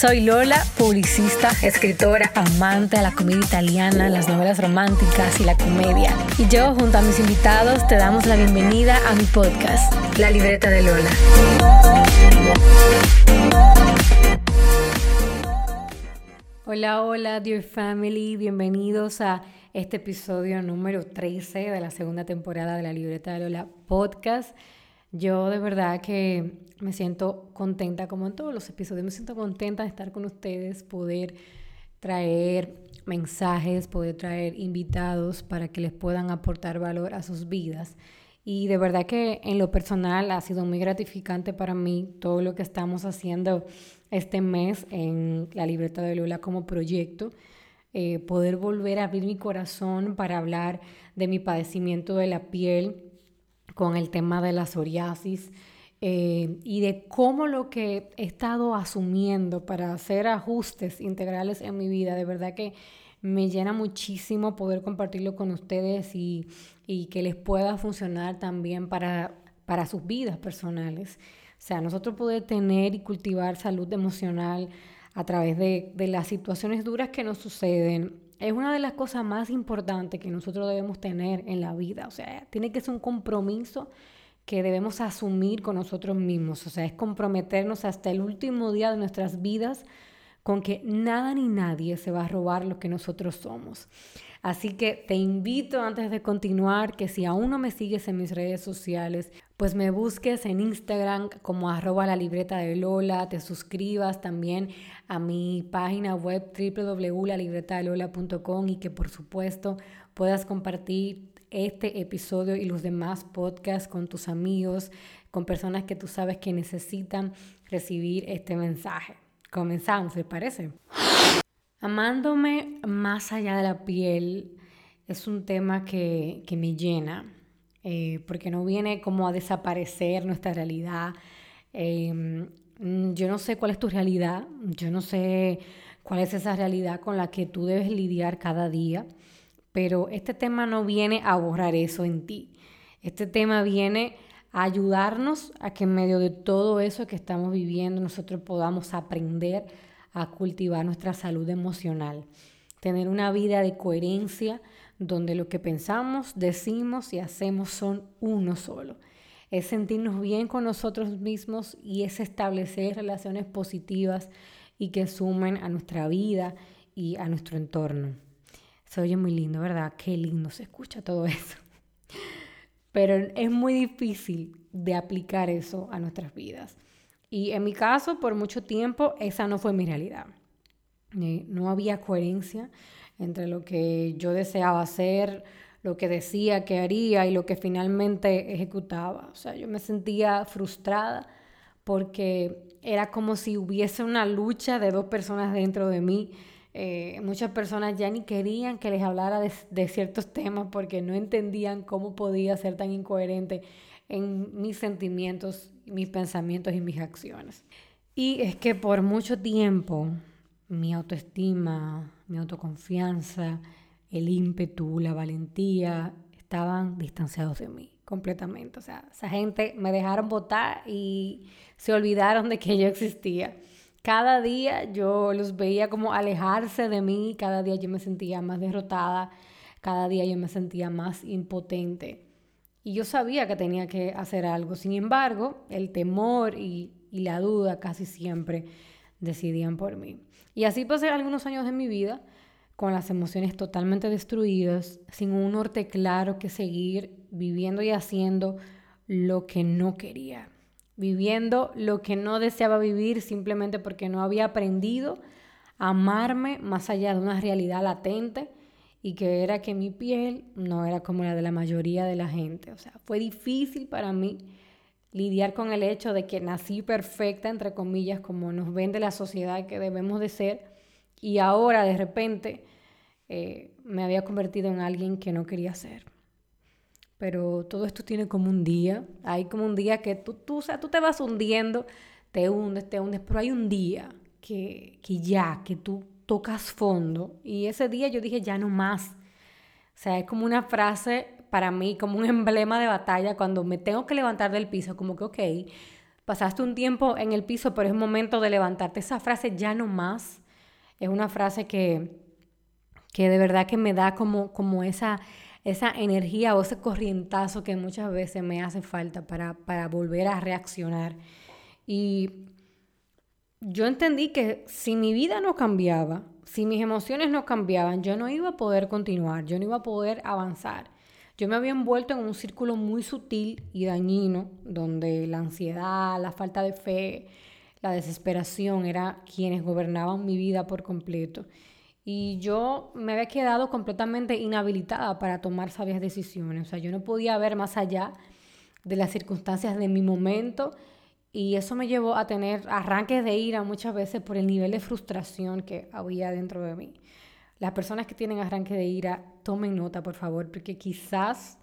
Soy Lola, publicista, escritora, amante de la comedia italiana, las novelas románticas y la comedia. Y yo, junto a mis invitados, te damos la bienvenida a mi podcast, La Libreta de Lola. Hola, hola, dear family, bienvenidos a este episodio número 13 de la segunda temporada de La Libreta de Lola podcast. Yo de verdad que me siento contenta, como en todos los episodios, me siento contenta de estar con ustedes, poder traer mensajes, poder traer invitados para que les puedan aportar valor a sus vidas. Y de verdad que en lo personal ha sido muy gratificante para mí todo lo que estamos haciendo este mes en la libreta de Lola como proyecto. Eh, poder volver a abrir mi corazón para hablar de mi padecimiento de la piel, con el tema de la psoriasis eh, y de cómo lo que he estado asumiendo para hacer ajustes integrales en mi vida, de verdad que me llena muchísimo poder compartirlo con ustedes y, que les pueda funcionar también para, para sus vidas personales. O sea, nosotros poder tener y cultivar salud emocional a través de, de las situaciones duras que nos suceden, es una de las cosas más importantes que nosotros debemos tener en la vida. O sea, tiene que ser un compromiso que debemos asumir con nosotros mismos. O sea, es comprometernos hasta el último día de nuestras vidas con que nada ni nadie se va a robar lo que nosotros somos. Así que te invito antes de continuar que si aún no me sigues en mis redes sociales, pues me busques en Instagram como arroba la libreta de Lola, te suscribas también a mi página web www.lalibretadelola.com y que por supuesto puedas compartir este episodio y los demás podcasts con tus amigos, con personas que tú sabes que necesitan recibir este mensaje. Comenzamos, ¿les parece? Amándome más allá de la piel es un tema que, me llena, eh, porque no viene como a desaparecer nuestra realidad. Em, yo no sé cuál es tu realidad, yo no sé cuál es esa realidad con la que tú debes lidiar cada día, pero este tema no viene a borrar eso en ti. Este tema viene a ayudarnos a que en medio de todo eso que estamos viviendo nosotros podamos aprender a cultivar nuestra salud emocional, tener una vida de coherencia donde lo que pensamos, decimos y hacemos son uno solo. Es sentirnos bien con nosotros mismos y es establecer relaciones positivas y que sumen a nuestra vida y a nuestro entorno. Se oye muy lindo, ¿verdad? Qué lindo se escucha todo eso. Pero es muy difícil de aplicar eso a nuestras vidas. Y en mi caso, por mucho tiempo, esa no fue mi realidad. Eh, no había coherencia entre lo que yo deseaba hacer, lo que decía que haría y lo que finalmente ejecutaba. O sea, yo me sentía frustrada porque era como si hubiese una lucha de dos personas dentro de mí. Eh, muchas personas ya ni querían que les hablara de, de, ciertos temas porque no entendían cómo podía ser tan incoherente en mis sentimientos, mis pensamientos y mis acciones. Y es que por mucho tiempo mi autoestima, mi autoconfianza, el ímpetu, la valentía estaban distanciados de mí completamente. O sea, esa gente me dejaron votar y se olvidaron de que yo existía. Cada día yo los veía como alejarse de mí, cada día yo me sentía más derrotada, cada día yo me sentía más impotente. Y yo sabía que tenía que hacer algo. Sin embargo, el temor y, la duda casi siempre decidían por mí. Y así pasé algunos años de mi vida con las emociones totalmente destruidas, sin un norte claro que seguir, viviendo y haciendo lo que no quería, viviendo lo que no deseaba vivir simplemente porque no había aprendido a amarme más allá de una realidad latente y que era que mi piel no era como la de la mayoría de la gente. O sea, fue difícil para mí lidiar con el hecho de que nací perfecta, entre comillas, como nos vende la sociedad que debemos de ser, y ahora de repente eh, me había convertido en alguien que no quería ser. Pero todo esto tiene como un día, hay como un día que tú, tú, sea, tú te vas hundiendo, te hundes, te hundes, pero hay un día que, que ya, que tú tocas fondo y ese día yo dije ya no más. O sea, es como una frase para mí, como un emblema de batalla cuando me tengo que levantar del piso, como que, ok, pasaste un tiempo en el piso, pero es momento de levantarte. Esa frase ya no más es una frase que, que de verdad que me da como, como esa esa energía o ese corrientazo que muchas veces me hace falta para, para volver a reaccionar. Y yo entendí que si mi vida no cambiaba, si mis emociones no cambiaban, yo no iba a poder continuar, yo no iba a poder avanzar. Yo me había envuelto en un círculo muy sutil y dañino, donde la ansiedad, la falta de fe, la desesperación era quienes gobernaban mi vida por completo y yo me había quedado completamente inhabilitada para tomar sabias decisiones. O sea, yo no podía ver más allá de las circunstancias de mi momento y eso me llevó a tener arranques de ira muchas veces por el nivel de frustración que había dentro de mí. Las personas que tienen arranques de ira, tomen nota, por favor, porque quizás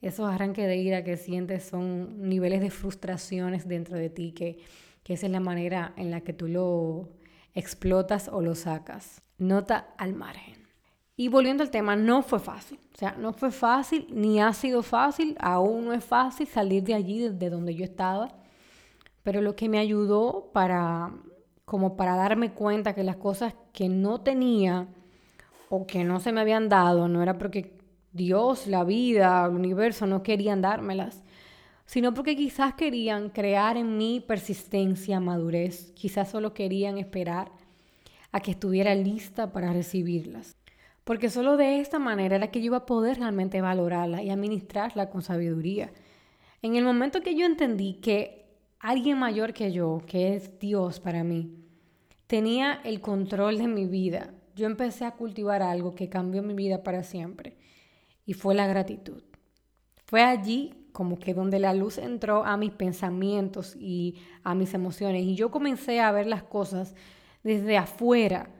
esos arranques de ira que sientes son niveles de frustraciones dentro de ti, que, que esa es la manera en la que tú lo explotas o lo sacas. Nota al margen. Y volviendo al tema, no fue fácil. O sea, no fue fácil, ni ha sido fácil, aún no es fácil salir de allí, de donde yo estaba. Pero lo que me ayudó para, como para darme cuenta que las cosas que no tenía o que no se me habían dado, no era porque Dios, la vida, el universo no querían dármelas, sino porque quizás querían crear en mí persistencia, madurez, quizás solo querían esperar a que estuviera lista para recibirlas. Porque solo de esta manera era que yo iba a poder realmente valorarla y administrarla con sabiduría. En el momento que yo entendí que alguien mayor que yo, que es Dios para mí, tenía el control de mi vida, yo empecé a cultivar algo que cambió mi vida para siempre y fue la gratitud. Fue allí como que donde la luz entró a mis pensamientos y a mis emociones y yo comencé a ver las cosas desde afuera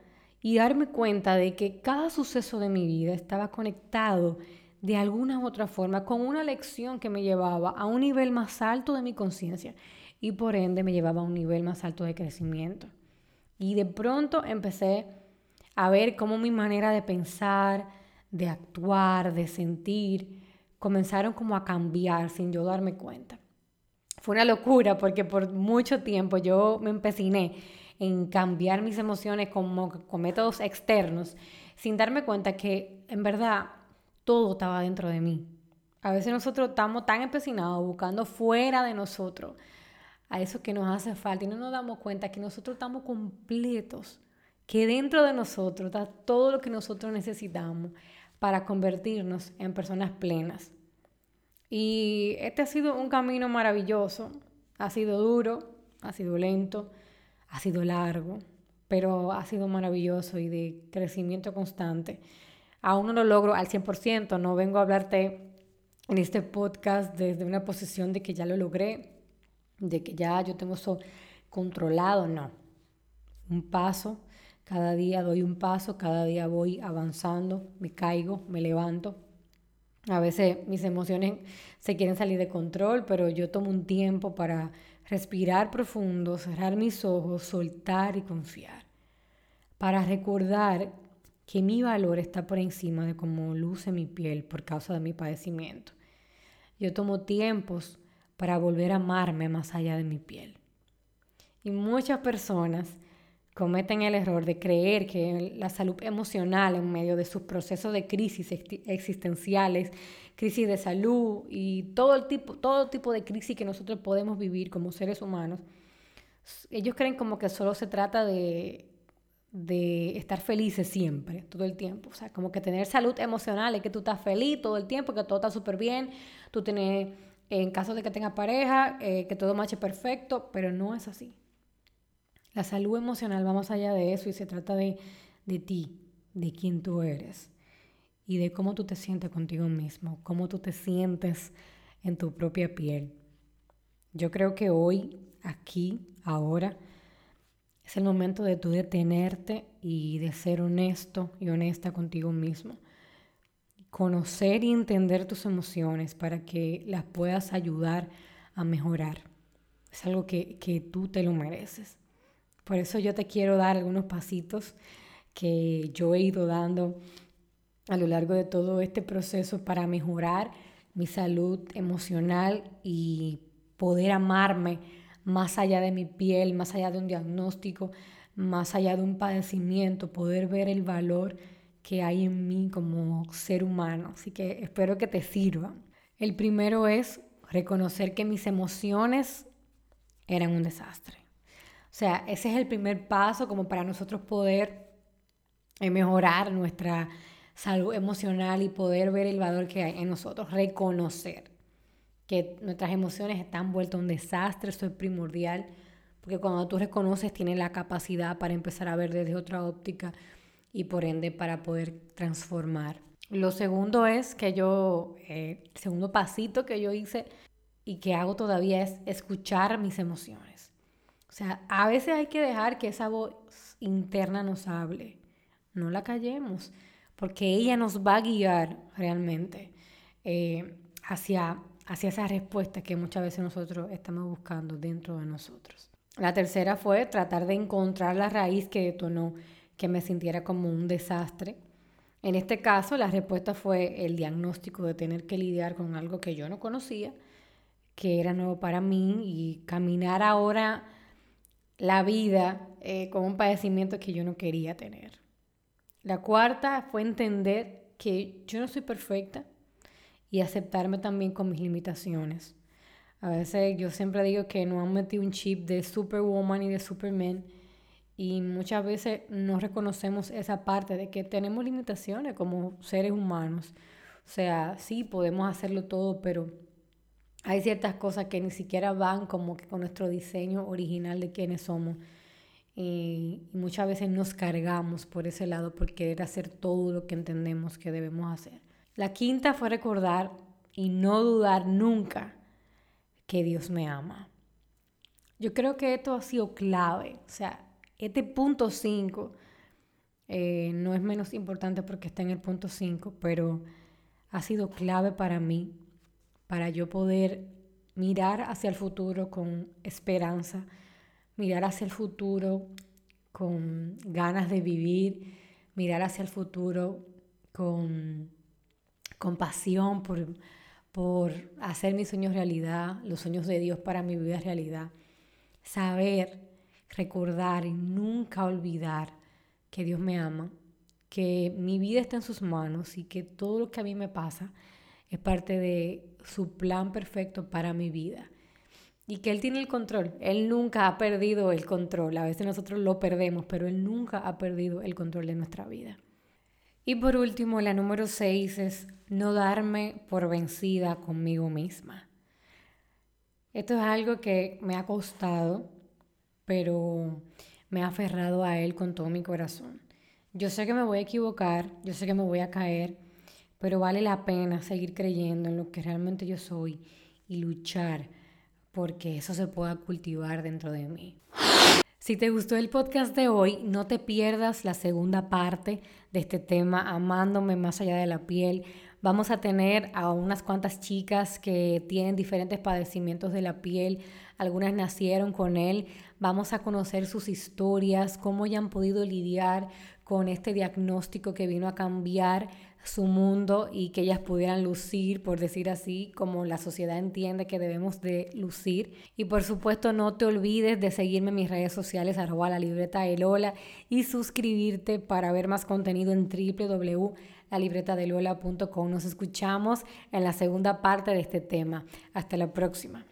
y darme cuenta de que cada suceso de mi vida estaba conectado de alguna u otra forma con una lección que me llevaba a un nivel más alto de mi conciencia y por ende me llevaba a un nivel más alto de crecimiento. Y de pronto empecé a ver cómo mi manera de pensar, de actuar, de sentir, comenzaron como a cambiar sin yo darme cuenta. Fue una locura porque por mucho tiempo yo me empeciné en cambiar mis emociones como con métodos externos, sin darme cuenta que en verdad todo estaba dentro de mí. A veces nosotros estamos tan empecinados buscando fuera de nosotros a eso que nos hace falta y no nos damos cuenta que nosotros estamos completos, que dentro de nosotros está todo lo que nosotros necesitamos para convertirnos en personas plenas. Y este ha sido un camino maravilloso, ha sido duro, ha sido lento, ha sido largo, pero ha sido maravilloso y de crecimiento constante. Aún no lo logro al 100%, no vengo a hablarte en este podcast desde una posición de que ya lo logré, de que ya yo tengo eso controlado, no. Un paso, cada día doy un paso, cada día voy avanzando, me caigo, me levanto. A veces mis emociones se quieren salir de control, pero yo tomo un tiempo para respirar profundo, cerrar mis ojos, soltar y confiar, para recordar que mi valor está por encima de cómo luce mi piel por causa de mi padecimiento. Yo tomo tiempos para volver a amarme más allá de mi piel. Y muchas personas cometen el error de creer que la salud emocional en medio de sus procesos de crisis existenciales crisis de salud y todo, el tipo, todo tipo de crisis que nosotros podemos vivir como seres humanos, ellos creen como que solo se trata de, de estar felices siempre, todo el tiempo. O sea, como que tener salud emocional es que tú estás feliz todo el tiempo, que todo está súper bien, tú tienes, en caso de que tengas pareja, eh, que todo marche perfecto, pero no es así. La salud emocional va más allá de eso y se trata de, de ti, de quién tú eres y de cómo tú te sientes contigo mismo, cómo tú te sientes en tu propia piel. Yo creo que hoy, aquí, ahora, es el momento de tú detenerte y de ser honesto y honesta contigo mismo. conocer y entender tus emociones para que las puedas ayudar a mejorar. Es algo que, que tú te lo mereces. Por eso yo te quiero dar algunos pasitos que yo he ido dando a lo largo de todo este proceso para mejorar mi salud emocional y poder amarme más allá de mi piel, más allá de un diagnóstico, más allá de un padecimiento, poder ver el valor que hay en mí como ser humano. Así que espero que te sirva. El primero es reconocer que mis emociones eran un desastre. O sea, ese es el primer paso como para nosotros poder eh, mejorar nuestra salud emocional y poder ver el valor que hay en nosotros, reconocer que nuestras emociones están vueltas un desastre, eso es primordial, porque cuando tú reconoces tienes la capacidad para empezar a ver desde otra óptica y por ende para poder transformar. Lo segundo es que yo, eh, el segundo pasito que yo hice y que hago todavía es escuchar mis emociones. O sea, a veces hay que dejar que esa voz interna nos hable. No la callemos, porque ella nos va a guiar realmente eh, hacia, hacia esa respuesta que muchas veces nosotros estamos buscando dentro de nosotros. La tercera fue tratar de encontrar la raíz que detonó que me sintiera como un desastre. En este caso, la respuesta fue el diagnóstico de tener que lidiar con algo que yo no conocía, que era nuevo para mí y caminar ahora la vida eh, con un padecimiento que yo no quería tener. La cuarta fue entender que yo no soy perfecta y aceptarme también con mis limitaciones. A veces yo siempre digo que no han metido un chip de Superwoman y de Superman y muchas veces no reconocemos esa parte de que tenemos limitaciones como seres humanos. O sea, sí podemos hacerlo todo, pero hay ciertas cosas que ni siquiera van como que con nuestro diseño original de quiénes somos. Y, muchas veces nos cargamos por ese lado por querer hacer todo lo que entendemos que debemos hacer. La quinta fue recordar y no dudar nunca que Dios me ama. Yo creo que esto ha sido clave. O sea, este punto 5 eh, no es menos importante porque está en el punto 5, pero ha sido clave para mí para yo poder mirar hacia el futuro con esperanza, mirar hacia el futuro con ganas de vivir, mirar hacia el futuro con, con pasión por, por hacer mis sueños realidad, los sueños de Dios para mi vida realidad. Saber, recordar y nunca olvidar que Dios me ama, que mi vida está en sus manos y que todo lo que a mí me pasa es parte de su plan perfecto para mi vida. Y que Él tiene el control. Él nunca ha perdido el control. A veces nosotros lo perdemos, pero Él nunca ha perdido el control de nuestra vida. Y por último, la número seis es no darme por vencida conmigo misma. Esto es algo que me ha costado, pero me ha aferrado a Él con todo mi corazón. Yo sé que me voy a equivocar, yo sé que me voy a caer, pero vale la pena seguir creyendo en lo que realmente yo soy y luchar porque eso se pueda cultivar dentro de mí. Si te gustó el podcast de hoy, no te pierdas la segunda parte de este tema, amándome más allá de la piel. Vamos a tener a unas cuantas chicas que tienen diferentes padecimientos de la piel, algunas nacieron con él. Vamos a conocer sus historias, cómo ya han podido lidiar con este diagnóstico que vino a cambiar su mundo y que ellas pudieran lucir, por decir así, como la sociedad entiende que debemos de lucir. Y por supuesto no te olvides de seguirme en mis redes sociales arroba la libreta de Lola y suscribirte para ver más contenido en www.lalibretadelola.com. Nos escuchamos en la segunda parte de este tema. Hasta la próxima.